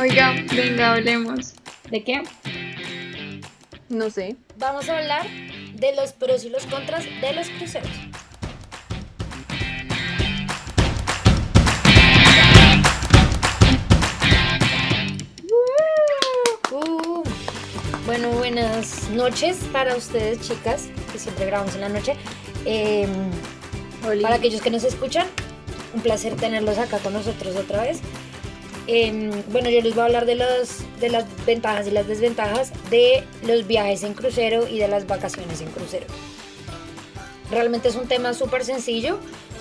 Oiga, venga, hablemos. ¿De qué? No sé. Vamos a hablar de los pros y los contras de los cruceros. Uh, bueno, buenas noches para ustedes, chicas, que siempre grabamos en la noche. Eh, para aquellos que nos escuchan, un placer tenerlos acá con nosotros otra vez. Eh, bueno, yo les voy a hablar de, los, de las ventajas y las desventajas de los viajes en crucero y de las vacaciones en crucero. Realmente es un tema súper sencillo.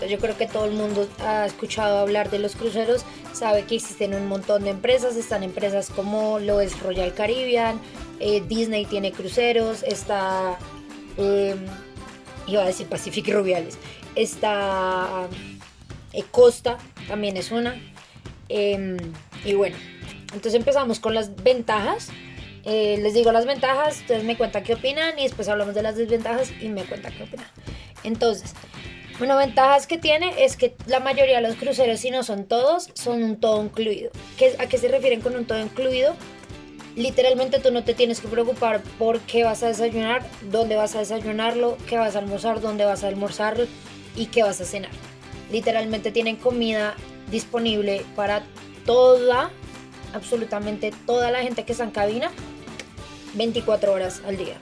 Yo creo que todo el mundo ha escuchado hablar de los cruceros, sabe que existen un montón de empresas, están empresas como lo es Royal Caribbean, eh, Disney tiene cruceros, está, eh, iba a decir Pacific Rubiales, está eh, Costa, también es una. Em, y bueno, entonces empezamos con las ventajas. Eh, les digo las ventajas, ustedes me cuentan qué opinan y después hablamos de las desventajas y me cuentan qué opinan. Entonces, bueno, ventajas que tiene es que la mayoría de los cruceros, si no son todos, son un todo incluido. ¿Qué, ¿A qué se refieren con un todo incluido? Literalmente tú no te tienes que preocupar por qué vas a desayunar, dónde vas a desayunarlo, qué vas a almorzar, dónde vas a almorzarlo y qué vas a cenar. Literalmente tienen comida disponible para toda, absolutamente toda la gente que está en cabina 24 horas al día.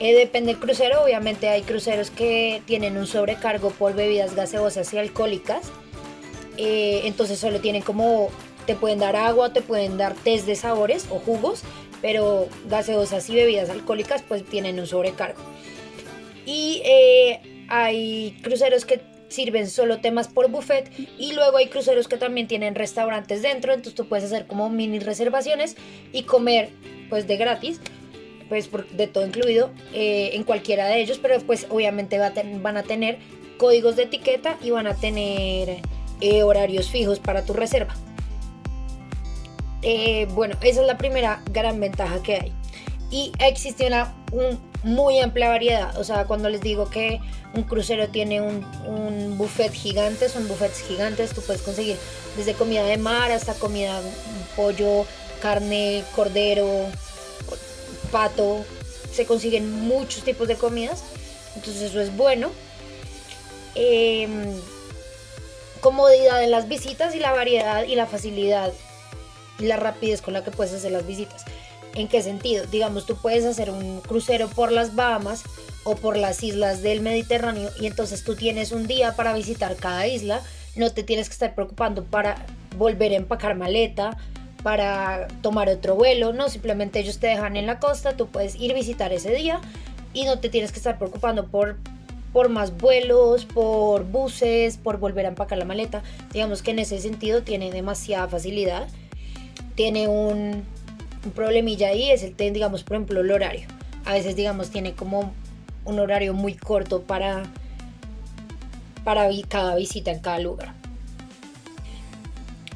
Eh, depende del crucero, obviamente hay cruceros que tienen un sobrecargo por bebidas gaseosas y alcohólicas. Eh, entonces solo tienen como, te pueden dar agua, te pueden dar test de sabores o jugos, pero gaseosas y bebidas alcohólicas pues tienen un sobrecargo. Y eh, hay cruceros que sirven solo temas por buffet y luego hay cruceros que también tienen restaurantes dentro, entonces tú puedes hacer como mini reservaciones y comer pues de gratis pues de todo incluido eh, en cualquiera de ellos, pero pues obviamente van a tener códigos de etiqueta y van a tener eh, horarios fijos para tu reserva. Eh, bueno, esa es la primera gran ventaja que hay. Y existe una muy amplia variedad. O sea, cuando les digo que un crucero tiene un, buffet gigante, son buffets gigantes, tú puedes conseguir desde comida de mar hasta comida pollo, carne, cordero, pato. Se consiguen muchos tipos de comidas. Entonces eso es bueno. Eh, comodidad en las visitas y la variedad y la facilidad y la rapidez con la que puedes hacer las visitas. ¿En qué sentido? Digamos, tú puedes hacer un crucero por las Bahamas o por las islas del Mediterráneo y entonces tú tienes un día para visitar cada isla, no te tienes que estar preocupando para volver a empacar maleta, para tomar otro vuelo, no, simplemente ellos te dejan en la costa, tú puedes ir visitar ese día y no te tienes que estar preocupando por, por más vuelos, por buses, por volver a empacar la maleta. Digamos que en ese sentido tiene demasiada facilidad, tiene un un problemilla ahí es el, digamos, por ejemplo, el horario. A veces, digamos, tiene como un horario muy corto para, para cada visita en cada lugar.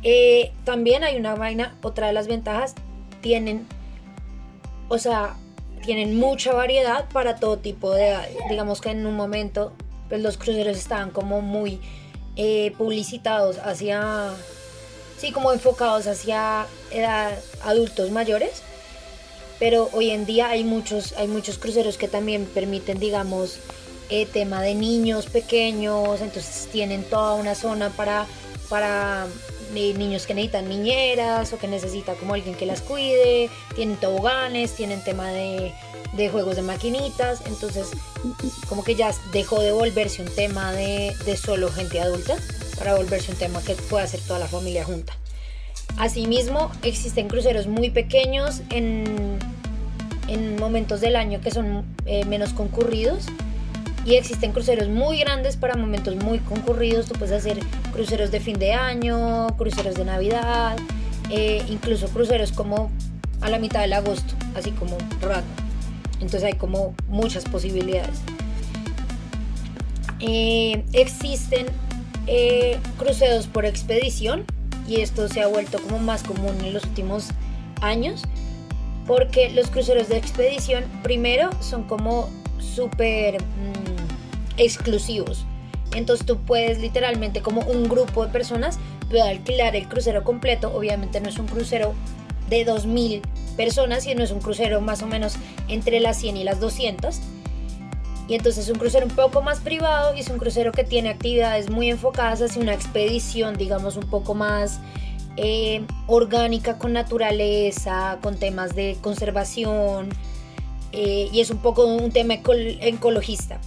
Eh, también hay una vaina, otra de las ventajas, tienen, o sea, tienen mucha variedad para todo tipo de Digamos que en un momento pues los cruceros estaban como muy eh, publicitados hacia sí, como enfocados hacia edad, adultos mayores. Pero hoy en día hay muchos, hay muchos cruceros que también permiten, digamos, eh, tema de niños pequeños, entonces tienen toda una zona para, para eh, niños que necesitan niñeras o que necesita como alguien que las cuide, tienen toboganes, tienen tema de, de juegos de maquinitas, entonces como que ya dejó de volverse un tema de, de solo gente adulta para volverse un tema que pueda hacer toda la familia junta. Asimismo, existen cruceros muy pequeños en, en momentos del año que son eh, menos concurridos y existen cruceros muy grandes para momentos muy concurridos. Tú puedes hacer cruceros de fin de año, cruceros de Navidad, eh, incluso cruceros como a la mitad del agosto, así como rato. Entonces hay como muchas posibilidades. Eh, existen eh, cruceros por expedición y esto se ha vuelto como más común en los últimos años porque los cruceros de expedición primero son como súper mm, exclusivos entonces tú puedes literalmente como un grupo de personas pueda alquilar el crucero completo. Obviamente no es un crucero de 2.000 personas, sino es un crucero más o menos entre las 100 y las 200. Y entonces es un crucero un poco más privado y es un crucero que tiene actividades muy enfocadas hacia una expedición, digamos, un poco más eh, orgánica con naturaleza, con temas de conservación eh, y es un poco un tema ecologista.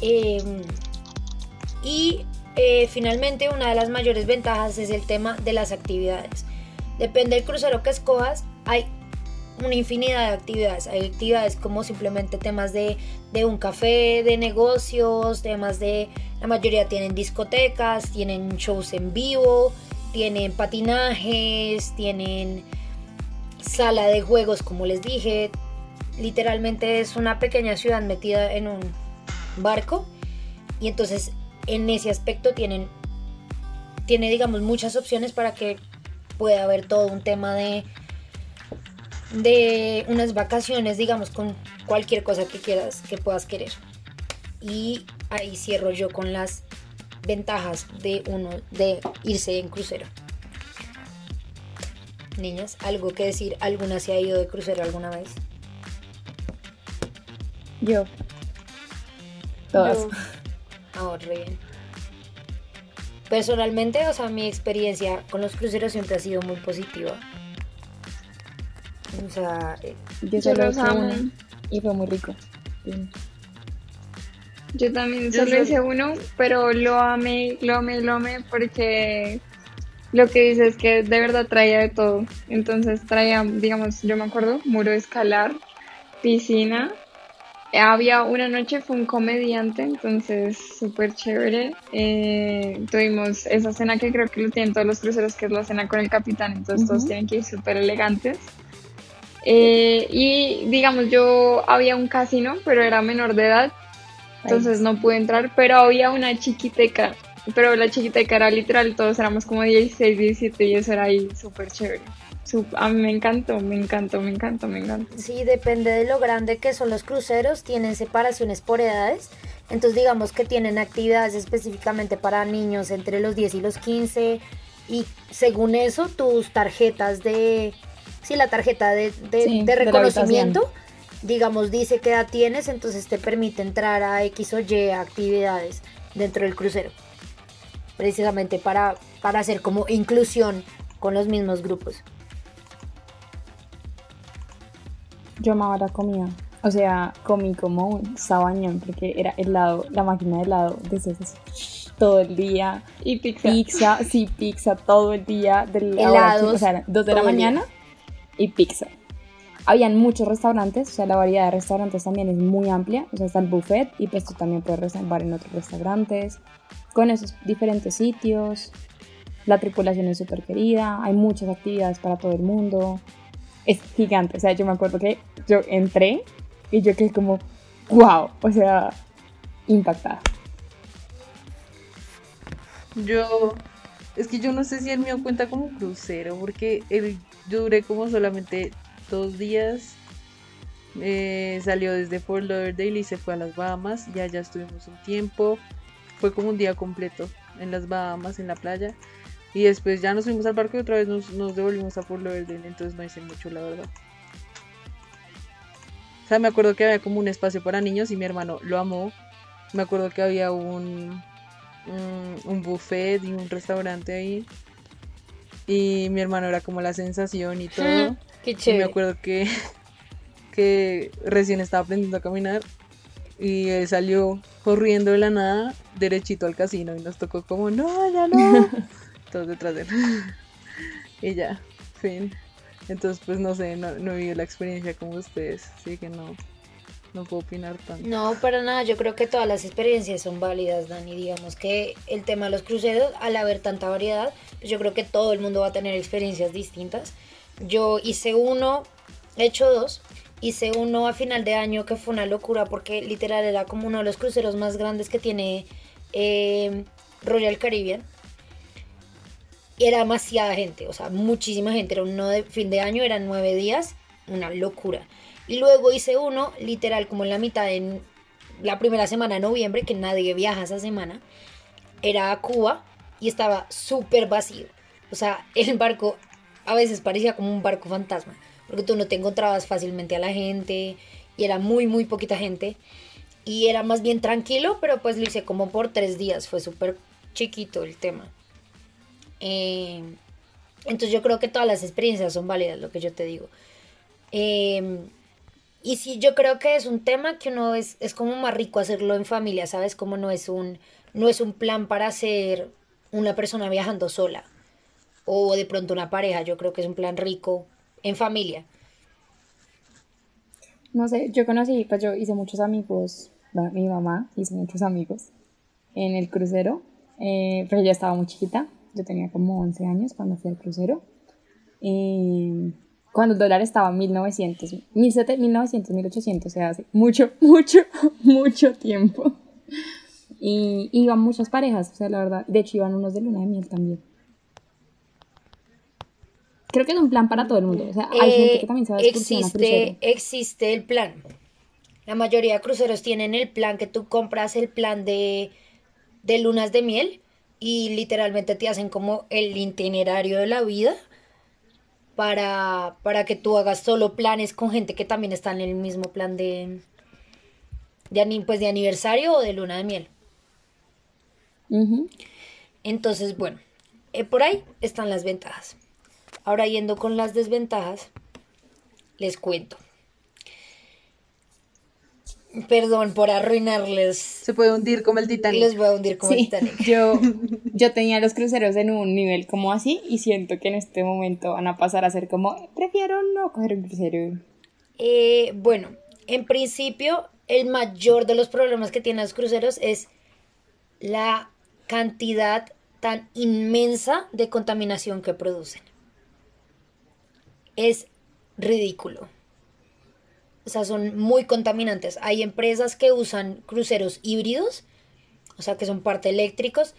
Em, y eh, finalmente una de las mayores ventajas es el tema de las actividades. Depende del crucero que escojas, hay una infinidad de actividades. Hay actividades como simplemente temas de, de, un café, de negocios, temas de... La mayoría tienen discotecas, tienen shows en vivo, tienen patinajes, tienen sala de juegos, como les dije. Literalmente es una pequeña ciudad metida en un barco. Y entonces en ese aspecto tienen, tiene digamos muchas opciones para que pueda haber todo un tema de, de unas vacaciones, digamos, con cualquier cosa que quieras, que puedas querer. Y ahí cierro yo con las ventajas de uno de irse en crucero. Niñas, ¿algo que decir? ¿Alguna se ha ido de crucero alguna vez? Yo. Todas. Ahora, bien. Personalmente, o sea, mi experiencia con los cruceros siempre ha sido muy positiva. O sea, eh, yo solo hice uno y fue muy rico. Yo también solo hice uno, pero lo amé, lo amé, lo amé porque lo que dice es que de verdad traía de todo. Entonces traía, digamos, yo me acuerdo, muro escalar, piscina, había una noche, fue un comediante, entonces súper chévere. Eh, tuvimos esa cena que creo que lo tienen todos los cruceros, que es la cena con el capitán, entonces todos tienen que ir súper elegantes. Eh, y digamos, yo había un casino, pero era menor de edad, entonces no pude entrar, pero había una chiquiteca, pero la chiquiteca era literal, todos éramos como 16, 17 y eso era ahí súper chévere a mí me encantó, me encantó, me encantó, me encantó. Sí, depende de lo grande que son los cruceros, tienen separaciones por edades. Entonces digamos que tienen actividades específicamente para niños entre los 10 y los 15 y según eso tus tarjetas de, sí, la tarjeta de, de, reconocimiento, digamos, dice qué edad tienes, entonces te permite entrar a X o Y actividades dentro del crucero. Precisamente para, para hacer como inclusión con los mismos grupos. yo amaba la comida. O sea, comí como un sabañón porque era helado, la máquina de helado desde todo el día. Y pizza. Pizza, sí, pizza todo el día. Del Helados. o sea, dos de la mañana y pizza. Habían muchos restaurantes, o sea, la variedad de restaurantes también es muy amplia. O sea, está el buffet y pues tú también puedes reservar en otros restaurantes. Con esos diferentes sitios. La tripulación es súper querida. Hay muchas actividades para todo el mundo es gigante. O sea, yo me acuerdo que yo entré y yo quedé como, wow, o sea, impactada. Yo, es que yo no sé si el mío cuenta como crucero, porque el, yo duré como solamente dos días. Eh, salió desde Fort Lauderdale y se fue a las Bahamas. Ya ya estuvimos un tiempo. Fue como un día completo en las Bahamas, en la playa. Y después ya nos fuimos al barco y otra vez nos, devolvimos a Fort Lauderdale, entonces no hice mucho, la verdad. O sea, me acuerdo que había como un espacio para niños y mi hermano lo amó. Me acuerdo que había un, un, buffet y un restaurante ahí. Y mi hermano era como la sensación y todo. Qué chévere. Y me acuerdo que, que recién estaba aprendiendo a caminar y él salió corriendo de la nada derechito al casino y nos tocó como, no, ya no. todos detrás de él. y ya, fin. Entonces, pues no sé, no, no vivido la experiencia como ustedes, así que no, no puedo opinar tanto. No, para nada, yo creo que todas las experiencias son válidas, Dani. Digamos que el tema de los cruceros, al haber tanta variedad, pues yo creo que todo el mundo va a tener experiencias distintas. Yo hice uno, he hecho dos, hice uno a final de año que fue una locura porque literal era como uno de los cruceros más grandes que tiene eh, Royal Caribbean era demasiada gente, o sea, muchísima gente. Era uno fin de año, eran nueve días, una locura. Y luego hice uno, literal, como en la mitad, en la primera semana de noviembre, que nadie viaja esa semana. Era a Cuba, y estaba súper vacío. O sea, el barco a veces parecía como un barco fantasma, porque tú no te encontrabas fácilmente a la gente y era muy, muy poquita gente. Y era más bien tranquilo, pero pues lo hice como por tres días, fue súper chiquito el tema. Eh, entonces yo creo que todas las experiencias son válidas, lo que yo te digo. Eh, y sí, yo creo que es un tema que uno es, es como más rico hacerlo en familia, ¿sabes? Como no es un, no es un plan para ser una persona viajando sola o de pronto una pareja, yo creo que es un plan rico en familia. No sé, yo conocí, pues yo hice muchos amigos, bueno, mi mamá hizo muchos amigos en el crucero, eh, pero yo estaba muy chiquita, yo tenía como 11 años cuando fui al crucero. Cuando el dólar estaba en 1900, 1900, 1800, o sea, hace mucho, mucho, mucho tiempo. Y iban muchas parejas, o sea, la verdad, de hecho iban unos de luna de miel también creo que es un plan para todo el mundo. O sea, hay gente que también se va a existe, existe el plan. La mayoría de cruceros tienen el plan que tú compras el plan de, de lunas de miel y literalmente te hacen como el itinerario de la vida para, para que tú hagas solo planes con gente que también está en el mismo plan de, de, pues de aniversario o de luna de miel. Entonces, bueno, eh, por ahí están las ventajas. Ahora yendo con las desventajas, les cuento. Perdón por arruinarles. Se puede hundir como el Titanic. Les voy a hundir como el Titanic. Yo, yo tenía los cruceros en un nivel como así y siento que en este momento van a pasar a ser como, prefiero no coger un crucero. Eh, bueno, en principio, el mayor de los problemas que tienen los cruceros es la cantidad tan inmensa de contaminación que producen es ridículo. O sea, son muy contaminantes. Hay empresas que usan cruceros híbridos, o sea, que son parte eléctricos,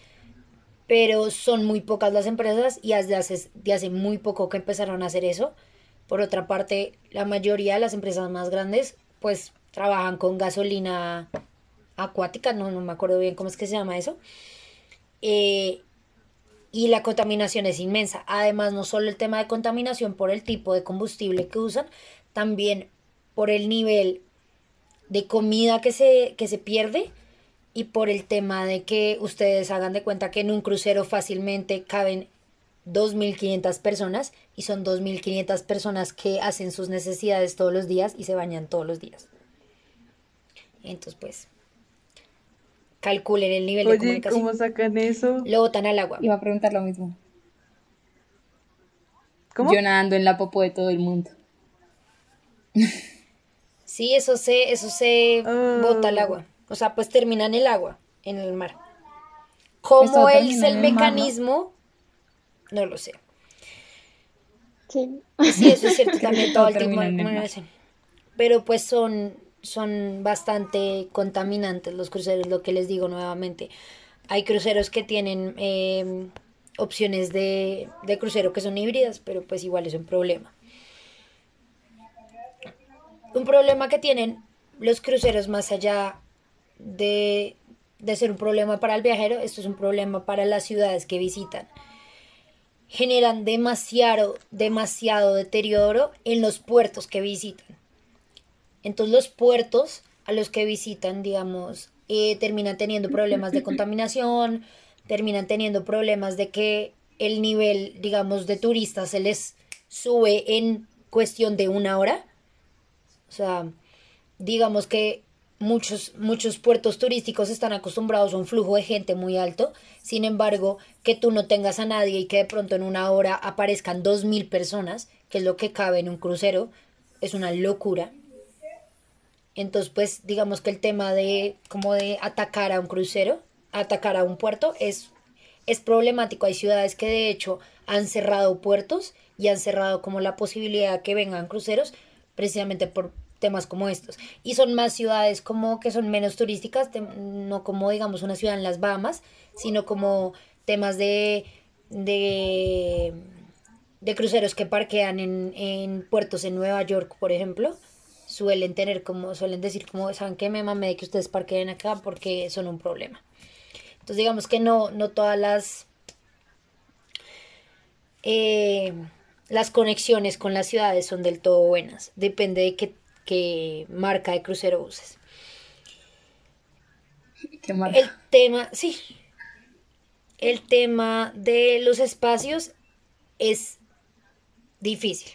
pero son muy pocas las empresas y desde hace, de hace muy poco que empezaron a hacer eso. Por otra parte, la mayoría de las empresas más grandes, pues trabajan con gasolina acuática, no, no me acuerdo bien cómo es que se llama eso. Eh, y la contaminación es inmensa. Además, no solo el tema de contaminación por el tipo de combustible que usan, también por el nivel de comida que se, que se pierde y por el tema de que ustedes hagan de cuenta que en un crucero fácilmente caben 2.500 personas y son 2.500 personas que hacen sus necesidades todos los días y se bañan todos los días. Entonces, pues, calculen el nivel de comunicación. ¿Cómo sacan eso? Lo botan al agua. Iba a preguntar lo mismo. ¿Cómo? Yo nadando en la popo de todo el mundo. Sí, eso se, eso se bota al agua. O sea, pues termina en el agua, en el mar. ¿Cómo es el, mecanismo? No lo sé. Sí. Sí, eso es cierto también todo el tiempo. Pero pues son son bastante contaminantes los cruceros, lo que les digo nuevamente. Hay cruceros que tienen em, opciones de, de, crucero que son híbridas, pero pues igual es un problema. Un problema que tienen los cruceros más allá de, de ser un problema para el viajero, esto es un problema para las ciudades que visitan. Generan demasiado, demasiado deterioro en los puertos que visitan entonces los puertos a los que visitan, digamos, eh, terminan teniendo problemas de contaminación, terminan teniendo problemas de que el nivel, digamos, de turistas se les sube en cuestión de una hora. O sea, digamos que muchos, muchos puertos turísticos están acostumbrados a un flujo de gente muy alto. Sin embargo, que tú no tengas a nadie y que de pronto en una hora aparezcan dos mil personas, que es lo que cabe en un crucero, es una locura. Entonces, pues digamos que el tema de como de atacar a un crucero, atacar a un puerto es, es problemático. Hay ciudades que de hecho han cerrado puertos y han cerrado como la posibilidad de que vengan cruceros precisamente por temas como estos. Y son más ciudades como que son menos turísticas, no como digamos una ciudad en las Bahamas, sino como temas de, de, de cruceros que parquean en, en puertos en Nueva York, por ejemplo suelen tener como, suelen decir como, ¿saben qué? Me mame de que ustedes parqueen acá porque son un problema. Entonces digamos que no, no todas las, eh, las conexiones con las ciudades son del todo buenas. Depende de qué, qué marca de crucero uses. ¿Qué marca? El tema, sí. El tema de los espacios es difícil.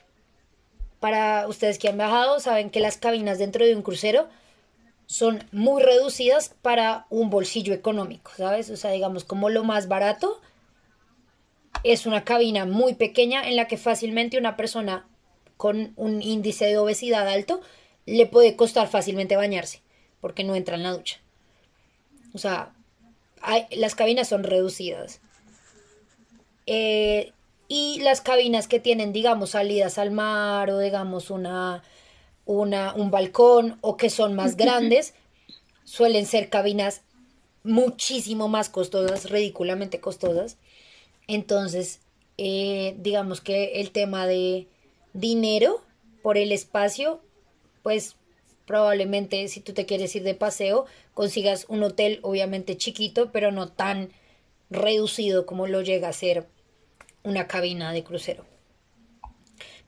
Para ustedes que han viajado, saben que las cabinas dentro de un crucero son muy reducidas para un bolsillo económico, ¿sabes? O sea, digamos, como lo más barato es una cabina muy pequeña en la que fácilmente una persona con un índice de obesidad alto le puede costar fácilmente bañarse porque no entra en la ducha. O sea, las cabinas son reducidas. Eh, y las cabinas que tienen, digamos, salidas al mar o digamos una, una, un balcón o que son más grandes, suelen ser cabinas muchísimo más costosas, ridículamente costosas. Entonces, eh, digamos que el tema de dinero por el espacio, pues probablemente si tú te quieres ir de paseo, consigas un hotel obviamente chiquito, pero no tan reducido como lo llega a ser una cabina de crucero.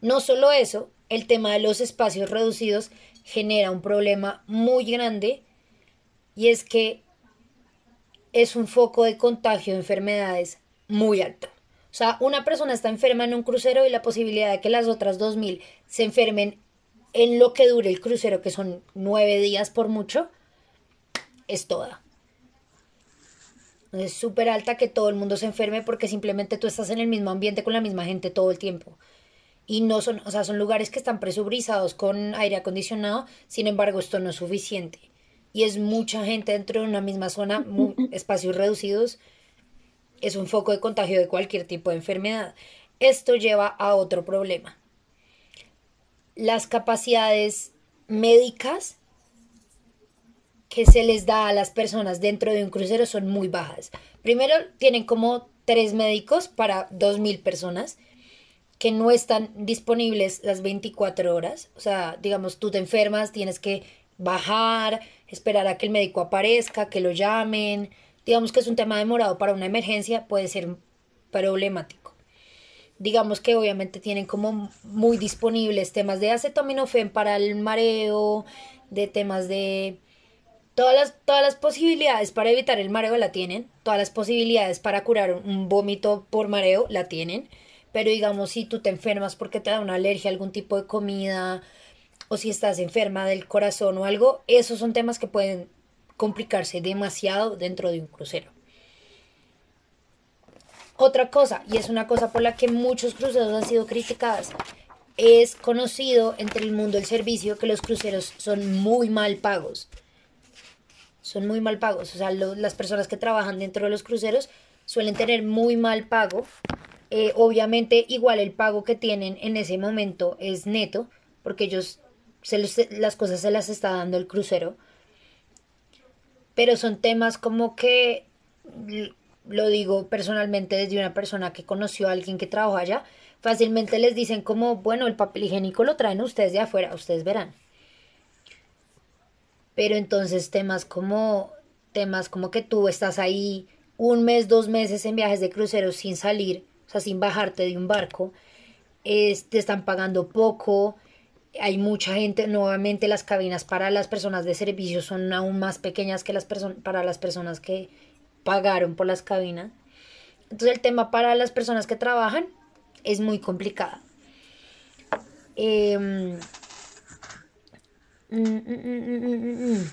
No solo eso, el tema de los espacios reducidos genera un problema muy grande y es que es un foco de contagio de enfermedades muy alto. O sea, una persona está enferma en un crucero y la posibilidad de que las otras 2.000 se enfermen en lo que dure el crucero, que son nueve días por mucho, es toda. Es súper alta que todo el mundo se enferme porque simplemente tú estás en el mismo ambiente con la misma gente todo el tiempo. Y no son, o sea, son lugares que están presurizados con aire acondicionado, sin embargo, esto no es suficiente. Y es mucha gente dentro de una misma zona, espacios reducidos, es un foco de contagio de cualquier tipo de enfermedad. Esto lleva a otro problema. Las capacidades médicas que se les da a las personas dentro de un crucero son muy bajas. Primero, tienen como tres médicos para 2.000 personas que no están disponibles las 24 horas. O sea, digamos, tú te enfermas, tienes que bajar, esperar a que el médico aparezca, que lo llamen, digamos que es un tema demorado para una emergencia, puede ser problemático. Digamos que obviamente tienen como muy disponibles temas de acetaminofén para el mareo, de temas de... Todas las, todas las posibilidades para evitar el mareo la tienen, todas las posibilidades para curar un vómito por mareo la tienen, pero digamos si tú te enfermas porque te da una alergia a algún tipo de comida o si estás enferma del corazón o algo, esos son temas que pueden complicarse demasiado dentro de un crucero. Otra cosa, y es una cosa por la que muchos cruceros han sido criticadas, es conocido entre el mundo del servicio que los cruceros son muy mal pagos. Son muy mal pagos. O sea, las personas que trabajan dentro de los cruceros suelen tener muy mal pago. Eh, obviamente, igual el pago que tienen en ese momento es neto, porque ellos se las cosas se las está dando el crucero pero son temas como que, lo digo personalmente desde una persona que conoció a alguien que trabajó allá, fácilmente les dicen como, bueno, el papel higiénico lo traen ustedes de afuera, ustedes verán. Pero entonces temas como, temas como que tú estás ahí un mes, dos meses en viajes de crucero sin salir, o sea, sin bajarte de un barco, te están pagando poco, hay mucha gente, nuevamente las cabinas para las personas de servicio son aún más pequeñas que las para las personas que pagaron por las cabinas. Entonces el tema para las personas que trabajan es muy complicado. Em, mm, mm, mm,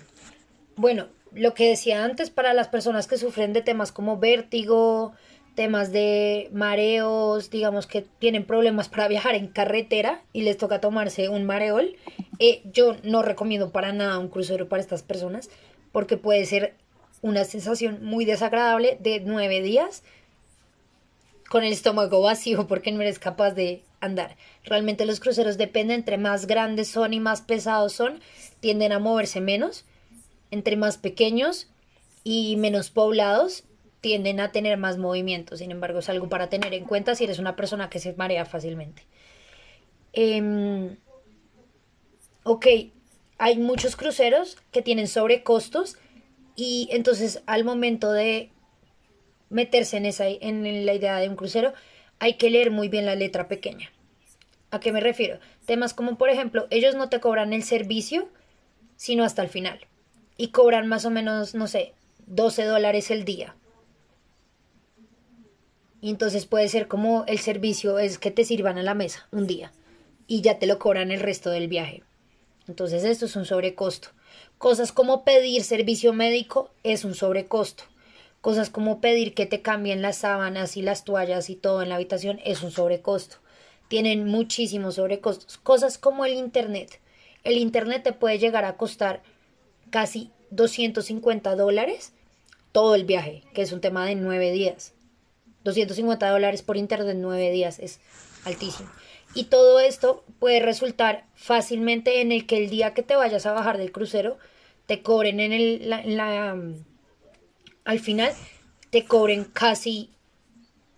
bueno, lo que decía antes, para las personas que sufren de temas como vértigo, temas de mareos, digamos que tienen problemas para viajar en carretera y les toca tomarse un mareol, eh, yo no recomiendo para nada un crucero para estas personas porque puede ser una sensación muy desagradable de nueve días con el estómago vacío porque no eres capaz de andar. Realmente los cruceros dependen, entre más grandes son y más pesados son, tienden a moverse menos, entre más pequeños y menos poblados, tienden a tener más movimiento. Sin embargo, es algo para tener en cuenta si eres una persona que se marea fácilmente. Em, ok, hay muchos cruceros que tienen sobrecostos y entonces al momento de meterse en, esa, en la idea de un crucero, hay que leer muy bien la letra pequeña. ¿A qué me refiero? Temas como, por ejemplo, ellos no te cobran el servicio, sino hasta el final. Y cobran más o menos, no sé, 12 dólares el día. Y entonces puede ser como el servicio es que te sirvan a la mesa un día y ya te lo cobran el resto del viaje. Entonces esto es un sobrecosto. Cosas como pedir servicio médico es un sobrecosto. Cosas como pedir que te cambien las sábanas y las toallas y todo en la habitación es un sobrecosto. Tienen muchísimos sobrecostos. Cosas como el Internet. El Internet te puede llegar a costar casi 250 dólares todo el viaje, que es un tema de nueve días. 250 dólares por internet en nueve días es altísimo. Y todo esto puede resultar fácilmente en el que el día que te vayas a bajar del crucero te cobren en, el, la, al final te cobren casi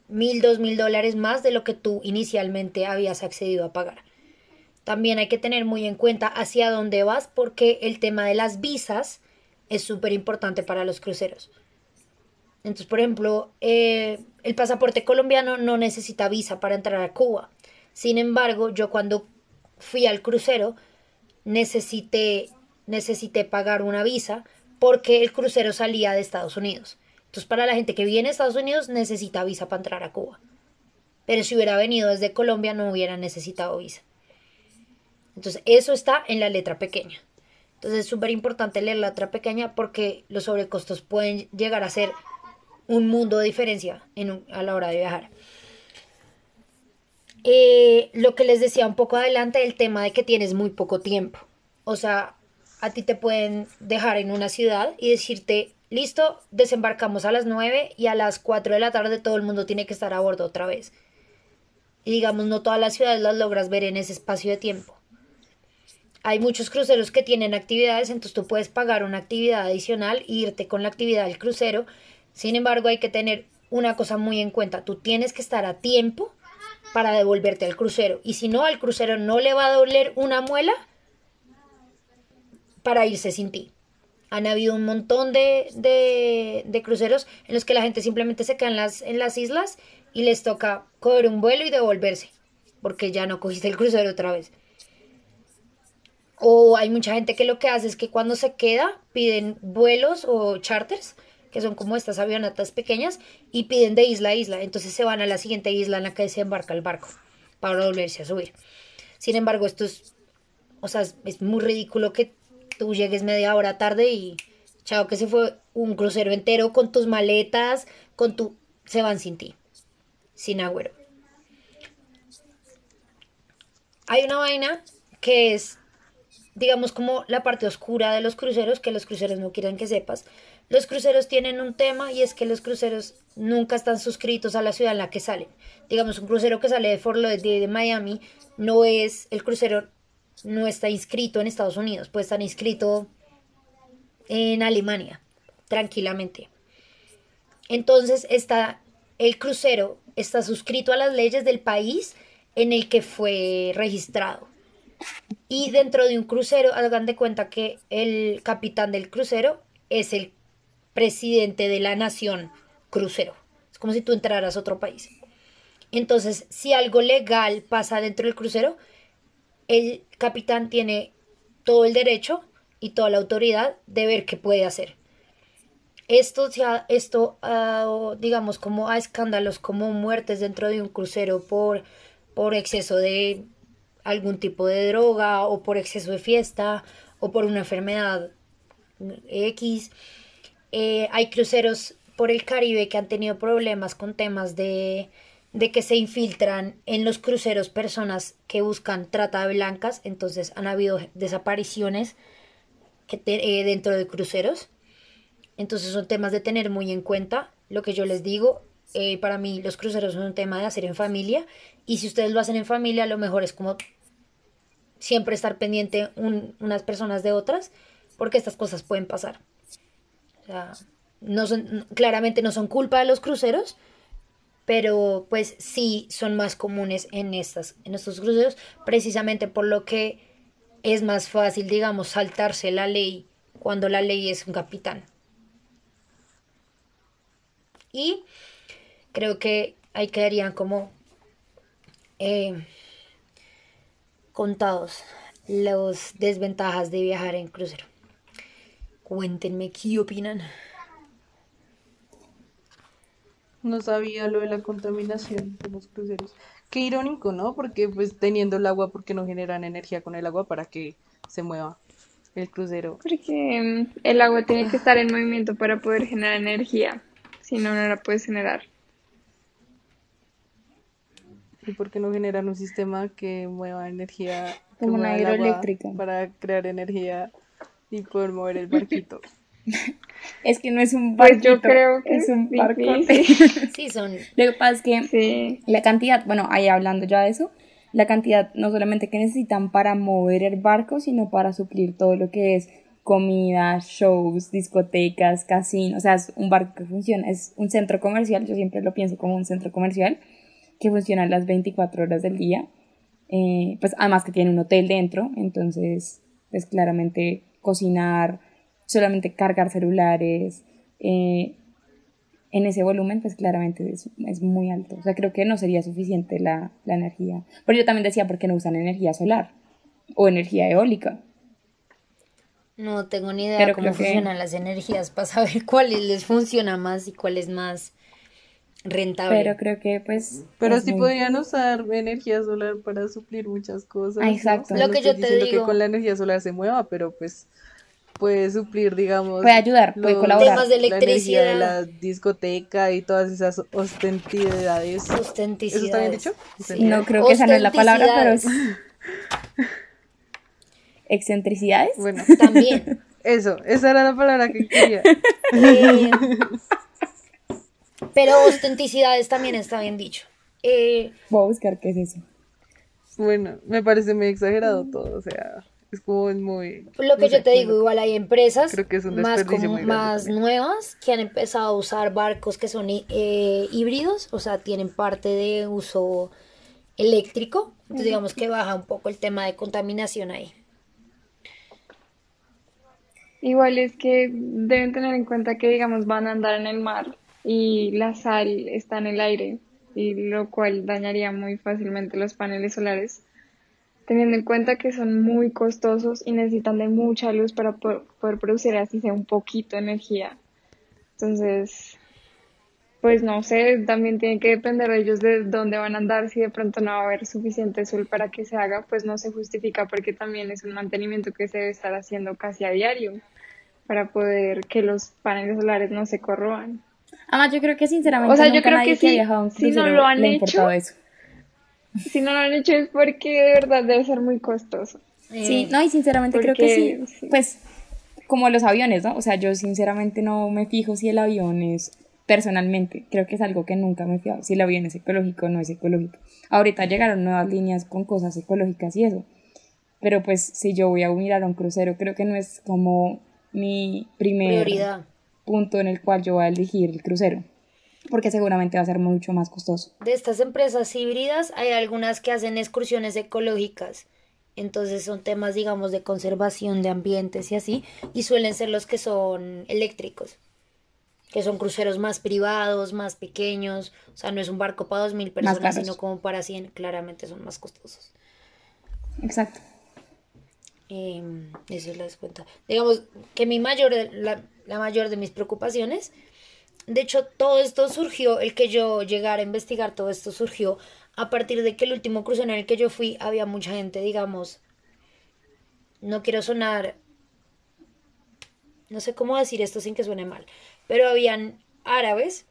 mil, dos mil dólares más de lo que tú inicialmente habías accedido a pagar. También hay que tener muy en cuenta hacia dónde vas porque el tema de las visas es súper importante para los cruceros. Entonces, por ejemplo, eh, el pasaporte colombiano no necesita visa para entrar a Cuba. Sin embargo, yo cuando fui al crucero necesité, necesité pagar una visa porque el crucero salía de Estados Unidos. Entonces, para la gente que viene a Estados Unidos necesita visa para entrar a Cuba. Pero si hubiera venido desde Colombia no hubiera necesitado visa. Entonces, eso está en la letra pequeña. Entonces, es súper importante leer la letra pequeña porque los sobrecostos pueden llegar a ser un mundo de diferencia a la hora de viajar. Eh, lo que les decía un poco adelante, el tema de que tienes muy poco tiempo. O sea, a ti te pueden dejar en una ciudad y decirte, listo, desembarcamos a las 9 y a las 4 de la tarde todo el mundo tiene que estar a bordo otra vez. Y digamos, no todas las ciudades las logras ver en ese espacio de tiempo. Hay muchos cruceros que tienen actividades, entonces tú puedes pagar una actividad adicional e irte con la actividad del crucero sin embargo, hay que tener una cosa muy en cuenta. Tú tienes que estar a tiempo para devolverte al crucero. Y si no, al crucero no le va a doler una muela para irse sin ti. Han habido un montón de, de, cruceros en los que la gente simplemente se queda en las, en las islas y les toca coger un vuelo y devolverse, porque ya no cogiste el crucero otra vez. O hay mucha gente que lo que hace es que cuando se queda piden vuelos o charters que son como estas avionetas pequeñas, y piden de isla a isla. Entonces se van a la siguiente isla en la que se embarca el barco para volverse a subir. Sin embargo, esto es, o sea, es muy ridículo que tú llegues media hora tarde y chao, que se fue un crucero entero con tus maletas, con tu... se van sin ti, sin agüero. Hay una vaina que es, digamos, como la parte oscura de los cruceros, que los cruceros no quieren que sepas, los cruceros tienen un tema y es que los cruceros nunca están suscritos a la ciudad en la que salen. Digamos, un crucero que sale de Fort de Miami no es, el crucero no está inscrito en Estados Unidos, puede estar inscrito en Alemania, tranquilamente. Entonces está, el crucero está suscrito a las leyes del país en el que fue registrado. Y dentro de un crucero, hagan de cuenta que el capitán del crucero es el presidente de la nación crucero. Es como si tú entraras a otro país. Entonces, si algo legal pasa dentro del crucero, el capitán tiene todo el derecho y toda la autoridad de ver qué puede hacer. Esto, esto digamos, como a escándalos como muertes dentro de un crucero por, por exceso de algún tipo de droga o por exceso de fiesta o por una enfermedad X eh, hay cruceros por el Caribe que han tenido problemas con temas de, que se infiltran en los cruceros personas que buscan trata de blancas, entonces han habido desapariciones que eh, dentro de cruceros. Entonces son temas de tener muy en cuenta. Lo que yo les digo, eh, para mí los cruceros son un tema de hacer en familia y si ustedes lo hacen en familia, lo mejor es como siempre estar pendiente unas personas de otras, porque estas cosas pueden pasar no son, claramente no son culpa de los cruceros, pero pues sí son más comunes en, estas, en estos cruceros, precisamente por lo que es más fácil, digamos, saltarse la ley cuando la ley es un capitán. Y creo que ahí quedarían como eh, contados las desventajas de viajar en crucero. Cuéntenme qué opinan. No sabía lo de la contaminación de los cruceros. Qué irónico, ¿no? Porque pues teniendo el agua, ¿por qué no generan energía con el agua para que se mueva el crucero? Porque mm, el agua tiene que estar en movimiento para poder generar energía. Si no, no la puedes generar. ¿Y por qué no generan un sistema que mueva energía como una hidroeléctrica para crear energía y poder mover el barquito? Es que no es un barco. Pues yo creo que es un barco. Sí, son. Lo que pasa es que la cantidad, bueno, ahí hablando ya de eso, la cantidad no solamente que necesitan para mover el barco, sino para suplir todo lo que es comida, shows, discotecas, casinos, o sea, es un barco que funciona, es un centro comercial, yo siempre lo pienso como un centro comercial que funciona las 24 horas del día, eh, pues además que tiene un hotel dentro, entonces, pues claramente cocinar, solamente cargar celulares, eh, en ese volumen, pues claramente es, es, muy alto. O sea, creo que no sería suficiente la, la energía. Pero yo también decía, ¿por qué no usan energía solar? O energía eólica. No tengo ni idea de cómo funcionan las energías para saber cuáles les funciona más y cuál es más rentable. Pero creo que pues... Pero sí podrían usar energía solar para suplir muchas cosas. Ah, exacto. Lo que yo te digo. que con la energía solar se mueva, pero pues puede suplir, digamos. Puede ayudar, puede colaborar. Temas de electricidad. de la discoteca y todas esas ostentidades. Ostenticidades. ¿Eso está bien dicho? No creo que esa no es la palabra, pero es... ¿Excentricidades? Bueno. También. Eso, esa era la palabra que quería. Eh, pero ostenticidades también está bien dicho. Eh, Voy a buscar qué es eso. Bueno, me parece muy exagerado todo, o sea, es como muy... Lo que yo te digo, igual hay empresas creo que es un más, como, muy más nuevas que han empezado a usar barcos que son eh, híbridos, o sea, tienen parte de uso eléctrico, entonces digamos que baja un poco el tema de contaminación ahí. Igual es que deben tener en cuenta que, digamos, van a andar en el mar y la sal está en el aire, y lo cual dañaría muy fácilmente los paneles solares, teniendo en cuenta que son muy costosos y necesitan de mucha luz para poder producir así sea un poquito de energía. Entonces, pues no sé, también tiene que depender de ellos de dónde van a andar, si de pronto no va a haber suficiente sol para que se haga, pues no se justifica porque también es un mantenimiento que se debe estar haciendo casi a diario para poder que los paneles solares no se corroan. Además, yo creo que sinceramente o sea, yo creo que, si, si no lo han hecho, Si no lo han hecho es porque de verdad debe ser muy costoso. Sí, no, y sinceramente creo que sí. Pues, como los aviones, ¿no? O sea, yo sinceramente no me fijo si el avión es, personalmente, creo que es algo que nunca me he fijado, si el avión es ecológico o no es ecológico. Ahorita llegaron nuevas líneas con cosas ecológicas y eso. Pero pues, si yo voy a mirar a un crucero, creo que no es como mi primer punto en el cual yo voy a elegir el crucero, porque seguramente va a ser mucho más costoso. De estas empresas híbridas hay algunas que hacen excursiones ecológicas, entonces son temas, digamos, de conservación de ambientes y así, y suelen ser los que son eléctricos, que son cruceros más privados, más pequeños, o sea, no es un barco para 2.000 personas, sino como para 100, claramente son más costosos. Exacto. Em, eso es la descuenta. Digamos que mi mayor, la, mayor de mis preocupaciones, de hecho todo esto surgió, el que yo llegara a investigar todo esto surgió a partir de que el último crucero en el que yo fui había mucha gente, digamos, no quiero sonar, no sé cómo decir esto sin que suene mal, pero habían árabes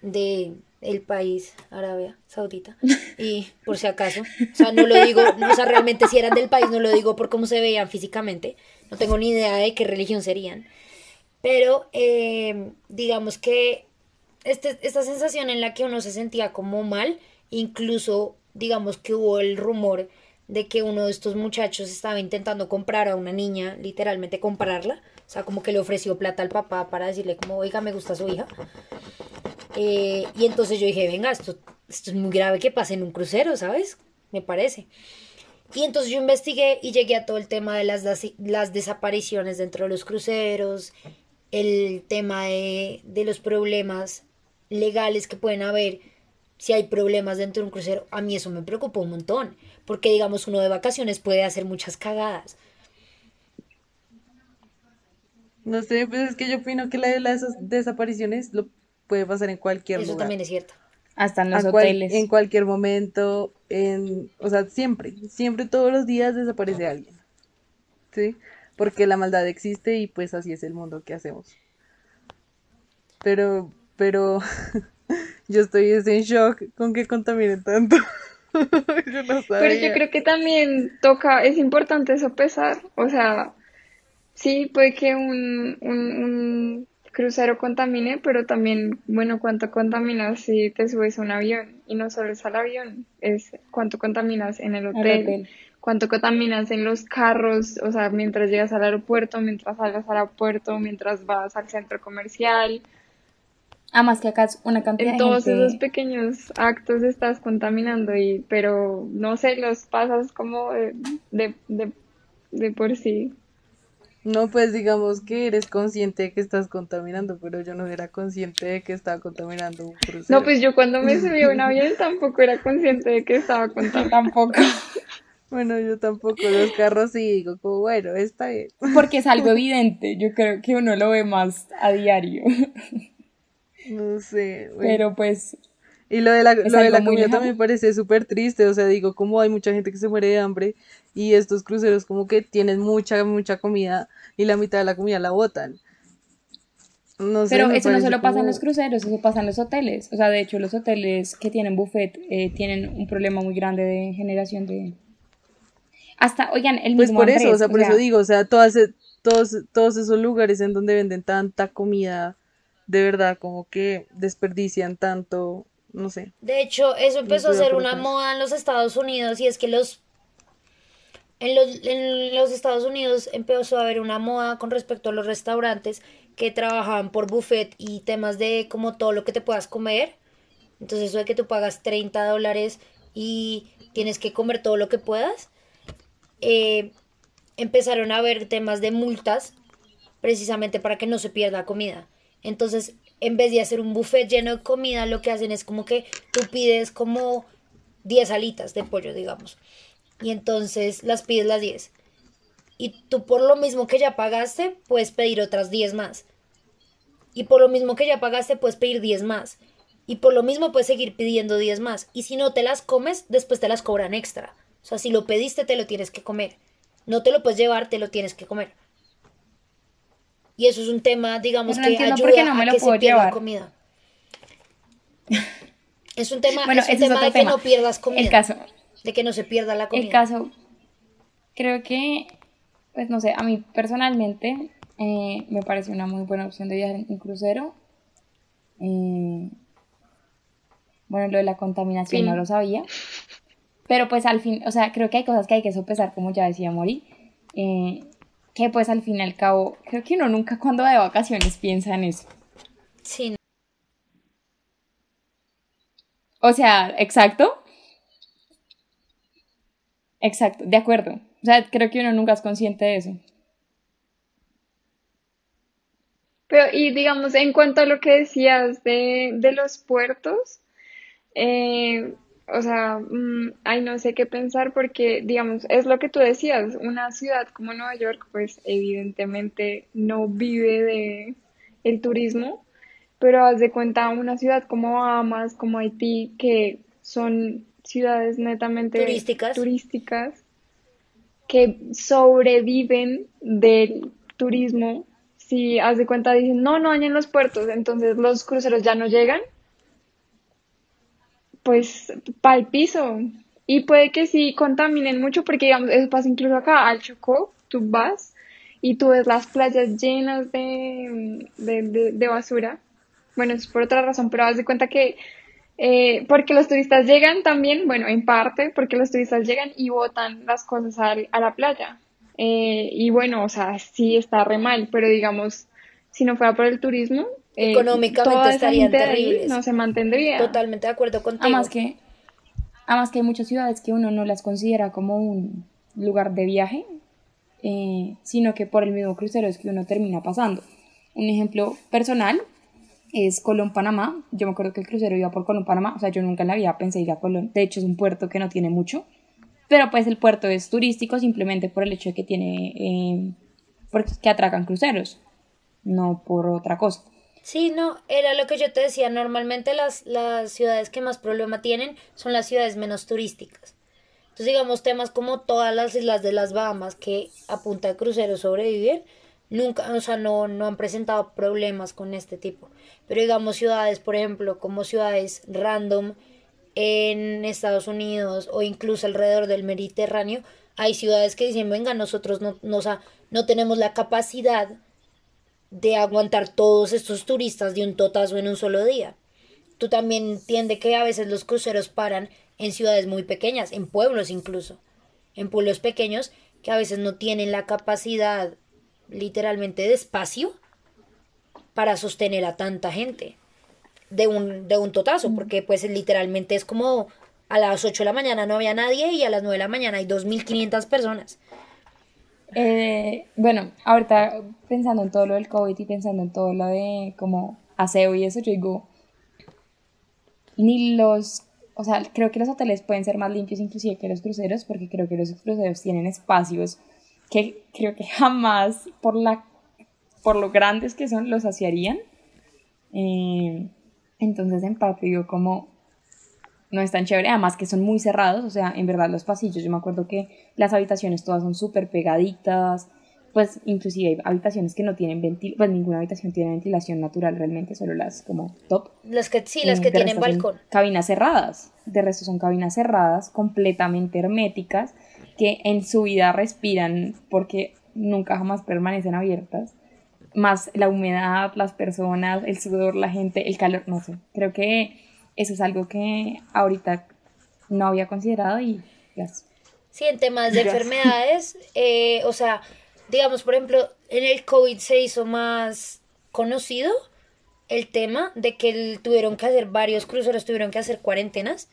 de el país, Arabia Saudita. Y por si acaso, o sea, no lo digo, no, o sea, realmente si eran del país, no lo digo por cómo se veían físicamente, no tengo ni idea de qué religión serían. Pero eh, digamos que este, esta sensación en la que uno se sentía como mal, incluso digamos que hubo el rumor de que uno de estos muchachos estaba intentando comprar a una niña, literalmente comprarla, o sea, como que le ofreció plata al papá para decirle como, oiga, me gusta su hija. Eh, y entonces yo dije, venga, esto, esto es muy grave que pase en un crucero, ¿sabes? Me parece. Y entonces yo investigué y llegué a todo el tema de las, las desapariciones dentro de los cruceros, el tema de, de los problemas legales que pueden haber si hay problemas dentro de un crucero, a mí eso me preocupa un montón, porque digamos uno de vacaciones puede hacer muchas cagadas. No sé, pues es que yo opino que la de las desapariciones lo puede pasar en cualquier lugar. Eso también es cierto. Hasta en los hoteles. en cualquier momento, en, o sea, siempre, siempre todos los días desaparece alguien. ¿Sí? Porque la maldad existe y pues así es el mundo que hacemos. Pero, pero yo estoy en shock con que contaminen tanto. yo no Pero yo creo que también toca, es importante eso pesar. O sea, sí, puede que un, un, crucero contamine, pero también, bueno, cuánto contaminas si te subes a un avión. Y no solo es al avión, es cuánto contaminas en el hotel, cuánto contaminas en los carros, o sea, mientras llegas al aeropuerto, mientras salgas al aeropuerto, mientras vas al centro comercial. Ah, más que acá es una cantidad en todos esos pequeños actos estás contaminando y pero no sé los pasas como de, de, de, por sí no pues digamos que eres consciente de que estás contaminando pero yo no era consciente de que estaba contaminando un crucero no pues yo cuando me subí a un avión tampoco era consciente de que estaba contaminando tampoco bueno yo tampoco los carros sí digo como bueno está bien porque es algo evidente yo creo que uno lo ve más a diario no sé. Pero pues. Y lo de la, lo de la comida también parece súper triste. O sea, digo, como hay mucha gente que se muere de hambre y estos cruceros, como que tienen mucha, mucha comida y la mitad de la comida la botan. No sé, Pero eso no solo pasa en los cruceros, eso pasa en los hoteles. O sea, de hecho, los hoteles que tienen buffet eh, tienen un problema muy grande de generación de. Hasta, oigan, el pues mismo. Pues por eso, o sea, por eso digo, o sea, todas, todos, todos esos lugares en donde venden tanta comida de verdad como que desperdician tanto, no sé. De hecho, eso empezó a ser una moda en los Estados Unidos y es que los en los, en los Estados Unidos empezó a haber una moda con respecto a los restaurantes que trabajaban por buffet y temas de como todo lo que te puedas comer. Entonces eso de que tú pagas 30 dólares y tienes que comer todo lo que puedas. Eh, empezaron a haber temas de multas precisamente para que no se pierda comida. Entonces, en vez de hacer un buffet lleno de comida, lo que hacen es como que tú pides como 10 alitas de pollo, digamos. Y entonces las pides las 10. Y tú por lo mismo que ya pagaste, puedes pedir otras 10 más. Y por lo mismo que ya pagaste, puedes pedir 10 más. Y por lo mismo puedes seguir pidiendo 10 más. Y si no te las comes, después te las cobran extra. O sea, si lo pediste, te lo tienes que comer. No te lo puedes llevar, te lo tienes que comer. Y eso es un tema, digamos, que ayuda no a que se pierda comida. Es un tema, es un tema de que no pierdas comida. El caso. De que no se pierda la comida. El caso, creo que, pues no sé, a mí personalmente eh, me parece una muy buena opción de viajar en crucero. Eh, bueno, lo de la contaminación no lo sabía. Pero pues al fin, o sea, creo que hay cosas que hay que sopesar, como ya decía Mori. Eh, que pues al fin y al cabo, creo que uno nunca cuando va de vacaciones piensa en eso. Sí. O sea, exacto. Exacto, de acuerdo. O sea, creo que uno nunca es consciente de eso. Pero, y digamos, en cuanto a lo que decías de, de los puertos, eh, o sea, mm, ay, no sé qué pensar porque, digamos, es lo que tú decías, una ciudad como Nueva York, pues evidentemente no vive de el turismo, pero haz de cuenta una ciudad como Bahamas, como Haití, que son ciudades netamente turísticas, turísticas que sobreviven del turismo. Si haz de cuenta dicen, no, no dañen los puertos, entonces los cruceros ya no llegan pues para el piso. Y puede que sí contaminen mucho porque, digamos, eso pasa incluso acá al Chocó, tú vas y tú ves las playas llenas de, de, basura. Bueno, es por otra razón, pero haz de cuenta que eh, porque los turistas llegan también, bueno, en parte porque los turistas llegan y botan las cosas a, la playa. Eh, y bueno, o sea, sí está re mal, pero digamos, si no fuera por el turismo, eh, económicamente estarían terribles. No se mantendría. Totalmente de acuerdo contigo. Además que, además que hay muchas ciudades que uno no las considera como un lugar de viaje, eh, sino que por el mismo crucero es que uno termina pasando. Un ejemplo personal, es Colón, Panamá. Yo me acuerdo que el crucero iba por Colón, Panamá. O sea, yo nunca en la vida pensé ir a Colón. De hecho, es un puerto que no tiene mucho. Pero pues el puerto es turístico simplemente por el hecho de que tiene... Eh, que atracan cruceros. No por otra cosa. Sí, no, era lo que yo te decía. Normalmente las, las ciudades que más problema tienen son las ciudades menos turísticas. Entonces, digamos, temas como todas las islas de las Bahamas que a punta de cruceros sobreviven, nunca, o sea, no, no han presentado problemas con este tipo. Pero digamos ciudades, por ejemplo, como ciudades random en Estados Unidos o incluso alrededor del Mediterráneo, hay ciudades que dicen, venga, nosotros no, no, no tenemos la capacidad de aguantar todos estos turistas de un totazo en un solo día. Tú también entiendes que a veces los cruceros paran en ciudades muy pequeñas, en pueblos incluso, en pueblos pequeños que a veces no tienen la capacidad literalmente de espacio para sostener a tanta gente de un, de un totazo, porque pues literalmente es como a las 8 de la mañana no había nadie y a las 9 de la mañana hay 2.500 personas. Eh, bueno, ahorita pensando en todo lo del COVID y pensando en todo lo de como aseo y eso, yo digo, ni los, o sea, creo que los hoteles pueden ser más limpios inclusive que los cruceros, porque creo que los cruceros tienen espacios que creo que jamás por la por lo grandes que son los saciarían. Eh, entonces en parte digo como no es tan chévere, además que son muy cerrados, o sea, en verdad los pasillos, yo me acuerdo que las habitaciones todas son súper pegaditas, pues inclusive hay habitaciones que no tienen ventilación, pues ninguna habitación tiene ventilación natural realmente, solo las como top. Las que sí, las que tienen balcón. Cabinas cerradas, de resto son cabinas cerradas, completamente herméticas, que en su vida respiran porque nunca jamás permanecen abiertas, más la humedad, las personas, el sudor, la gente, el calor, no sé, creo que eso es algo que ahorita no había considerado y gracias. Sí, en temas de enfermedades, eh, o sea, digamos, por ejemplo, en el COVID se hizo más conocido el tema de que tuvieron que hacer varios cruceros, tuvieron que hacer cuarentenas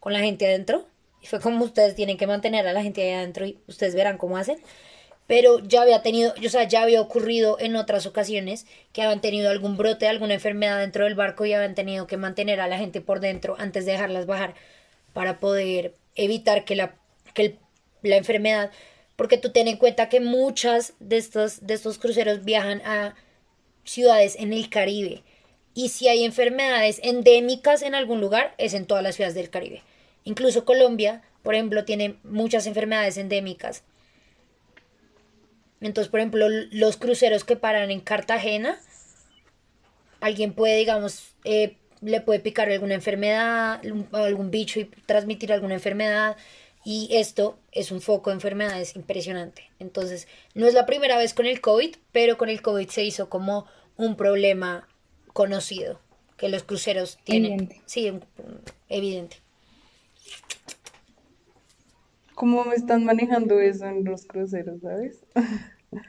con la gente adentro. Y fue como ustedes tienen que mantener a la gente ahí adentro y ustedes verán cómo hacen pero ya había tenido, o sea, ya había ocurrido en otras ocasiones que habían tenido algún brote, alguna enfermedad dentro del barco y habían tenido que mantener a la gente por dentro antes de dejarlas bajar para poder evitar que la, que la enfermedad, porque tú ten en cuenta que muchas de estos, de estos cruceros viajan a ciudades en el Caribe y si hay enfermedades endémicas en algún lugar es en todas las ciudades del Caribe. Incluso Colombia, por ejemplo, tiene muchas enfermedades endémicas entonces, por ejemplo, los cruceros que paran en Cartagena, alguien puede, digamos, eh, le puede picar alguna enfermedad, algún bicho y transmitir alguna enfermedad. Y esto es un foco de enfermedades impresionante. Entonces, no es la primera vez con el COVID, pero con el COVID se hizo como un problema conocido que los cruceros tienen. Evidente. Sí, evidente. ¿Cómo están manejando eso en los cruceros, sabes?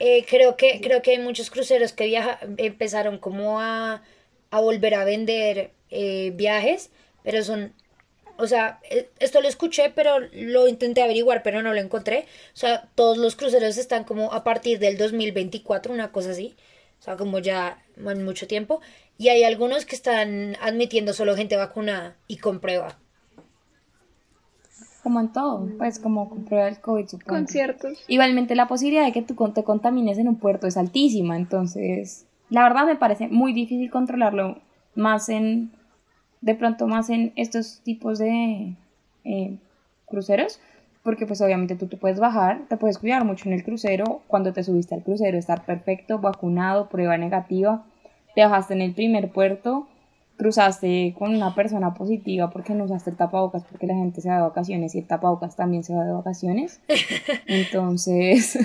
Eh, creo, que, creo que hay muchos cruceros que viaja, empezaron como a, volver a vender eh, viajes, pero son, o sea, eh, esto lo escuché, pero lo intenté averiguar, pero no lo encontré. O sea, todos los cruceros están como a partir del 2024, una cosa así. O sea, como ya en mucho tiempo. Y hay algunos que están admitiendo solo gente vacunada y con prueba. Como en todo, pues como con prueba del COVID, supongo. Conciertos. Igualmente la posibilidad de que tú te contamines en un puerto es altísima, entonces la verdad me parece muy difícil controlarlo más en, de pronto más en estos tipos de eh, cruceros, porque pues obviamente tú te puedes bajar, te puedes cuidar mucho en el crucero, cuando te subiste al crucero, estar perfecto, vacunado, prueba negativa, te bajaste en el primer puerto, cruzaste con una persona positiva porque no usaste el tapabocas porque la gente se va de vacaciones y el tapabocas también se va de vacaciones. Entonces,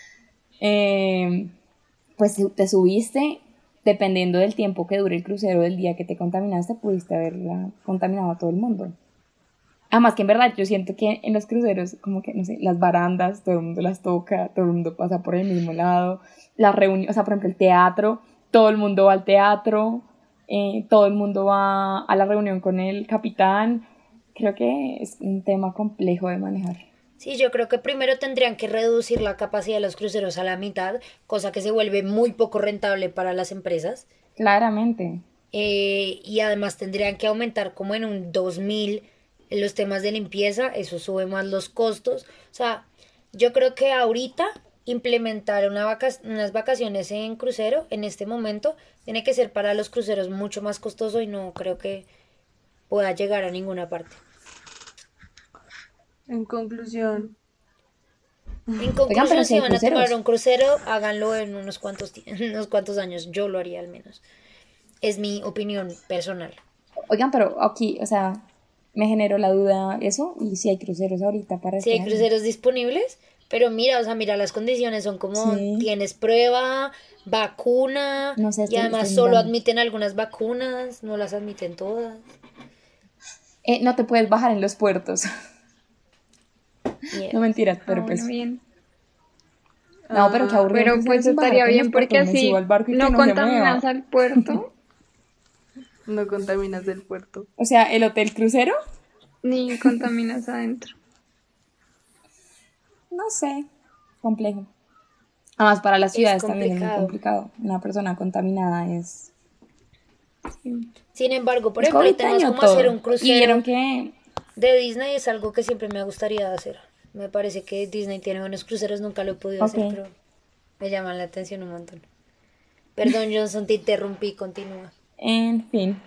em, pues te subiste, dependiendo del tiempo que dure el crucero del día que te contaminaste, pudiste haberla contaminado a todo el mundo. Además que en verdad yo siento que en los cruceros, como que, no sé, las barandas, todo el mundo las toca, todo el mundo pasa por el mismo lado, las reuniones, o sea, por ejemplo, el teatro, todo el mundo va al teatro, eh, todo el mundo va a la reunión con el capitán. Creo que es un tema complejo de manejar. Sí, yo creo que primero tendrían que reducir la capacidad de los cruceros a la mitad, cosa que se vuelve muy poco rentable para las empresas. Claramente. Eh, y además tendrían que aumentar como en un 2000 los temas de limpieza, eso sube más los costos. O sea, yo creo que ahorita implementar una unas vacaciones en crucero en este momento tiene que ser para los cruceros mucho más costoso y no creo que pueda llegar a ninguna parte. En conclusión. En conclusión, si, van a tomar un crucero, háganlo en unos cuantos, en unos cuantos años. Yo lo haría al menos. Es mi opinión personal. Oigan, pero aquí, o sea, me generó la duda eso. Y si hay cruceros ahorita para Si hay este cruceros disponibles, pero mira, o sea, mira, las condiciones son como tienes prueba, vacuna, no sé, y además solo admiten algunas vacunas, no las admiten todas. Eh, no te puedes bajar en los puertos. No mentiras, pero ah, pues. No, pero qué aburrido. Pero pues estaría bien porque así no, contaminas al puerto. no contaminas el puerto. O sea, el hotel crucero. Ni contaminas adentro. No sé, complejo. Además, para las ciudades también es muy complicado. Una persona contaminada es. Sin embargo, por ejemplo, tenemos como hacer un crucero. que de Disney es algo que siempre me gustaría hacer. Me parece que Disney tiene buenos cruceros, nunca lo he podido hacer, pero me llaman la atención un montón. Perdón, Johnson, te interrumpí, continúa. En fin.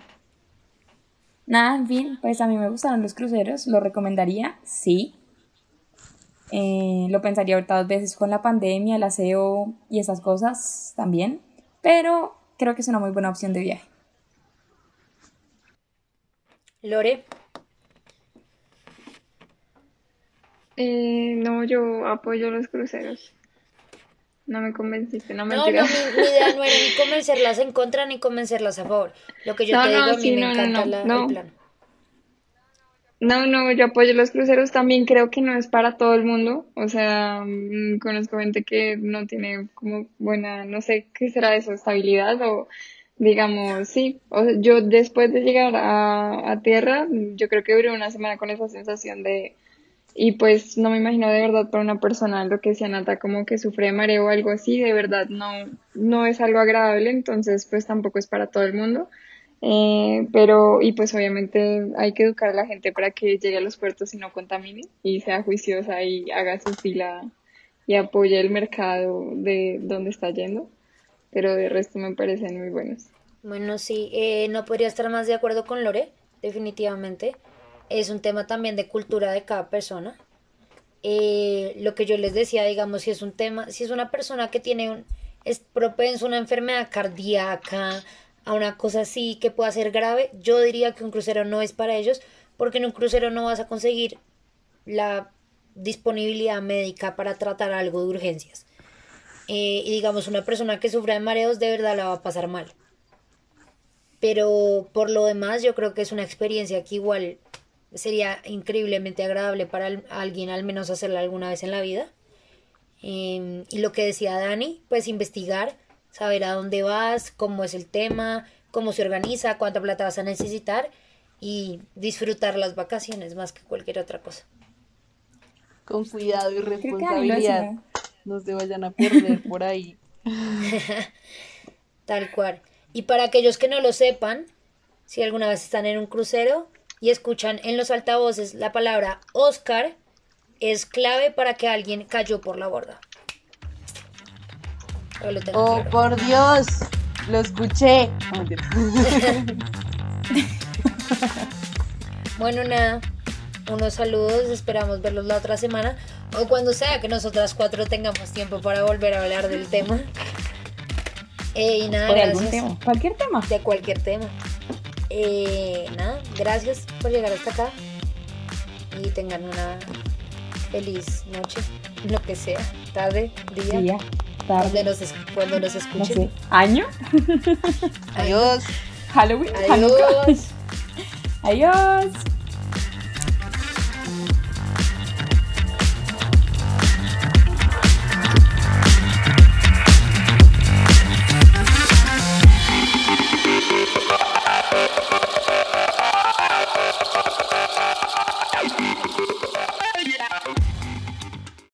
Nada, en fin, pues a mí me gustaron los cruceros, lo recomendaría, sí. Eh, lo pensaría ahorita dos veces con la pandemia, el aseo y esas cosas también, pero creo que es una muy buena opción de viaje. Lore. Eh, no, yo apoyo los cruceros. No me convenciste, no me No, no, mi, idea no era ni convencerlas en contra ni convencerlas a favor. Lo que yo te digo, a mí me encanta la, el plan. No, no, yo apoyo los cruceros. También creo que no es para todo el mundo. O sea, mm, conozco gente que no tiene como buena, no sé qué será eso, estabilidad o digamos, sí. O sea, yo después de llegar a, tierra, yo creo que duré una semana con esa sensación de y pues no me imagino de verdad para una persona lo que sea Nata como que sufre mareo o algo así, de verdad no, no es algo agradable, entonces pues tampoco es para todo el mundo. Eh, pero, y pues obviamente hay que educar a la gente para que llegue a los puertos y no contamine y sea juiciosa y haga su fila y apoye el mercado de donde está yendo. Pero de resto me parecen muy buenos. Bueno, sí, eh, no podría estar más de acuerdo con Lore, definitivamente es un tema también de cultura de cada persona. Eh, lo que yo les decía, digamos, si es un tema, si es una persona que tiene un, es propenso a una enfermedad cardíaca, a una cosa así que pueda ser grave, yo diría que un crucero no es para ellos, porque en un crucero no vas a conseguir la disponibilidad médica para tratar algo de urgencias. Eh, y digamos, una persona que sufra de mareos de verdad la va a pasar mal. Pero por lo demás, yo creo que es una experiencia que igual sería increíblemente agradable para alguien al menos hacerla alguna vez en la vida. Em, y lo que decía Dani, pues investigar, saber a dónde vas, cómo es el tema, cómo se organiza, cuánta plata vas a necesitar y disfrutar las vacaciones más que cualquier otra cosa. Con cuidado y responsabilidad. No se vayan a perder por ahí. Tal cual. Y para aquellos que no lo sepan, si alguna vez están en un crucero, y escuchan en los altavoces la palabra Oscar, es clave para que alguien cayó por la borda. Oh, por Dios, lo escuché. bueno, nada, unos saludos, esperamos verlos la otra semana o cuando sea que nosotras cuatro tengamos tiempo para volver a hablar del tema. Eh, y nada, tema, cualquier tema. De cualquier tema. Eh, nada, gracias por llegar hasta acá y tengan una feliz noche, lo que sea, tarde, día, tarde. Cuando nos, escuchen. ¿Año? Adiós. Halloween. Adiós. Adiós.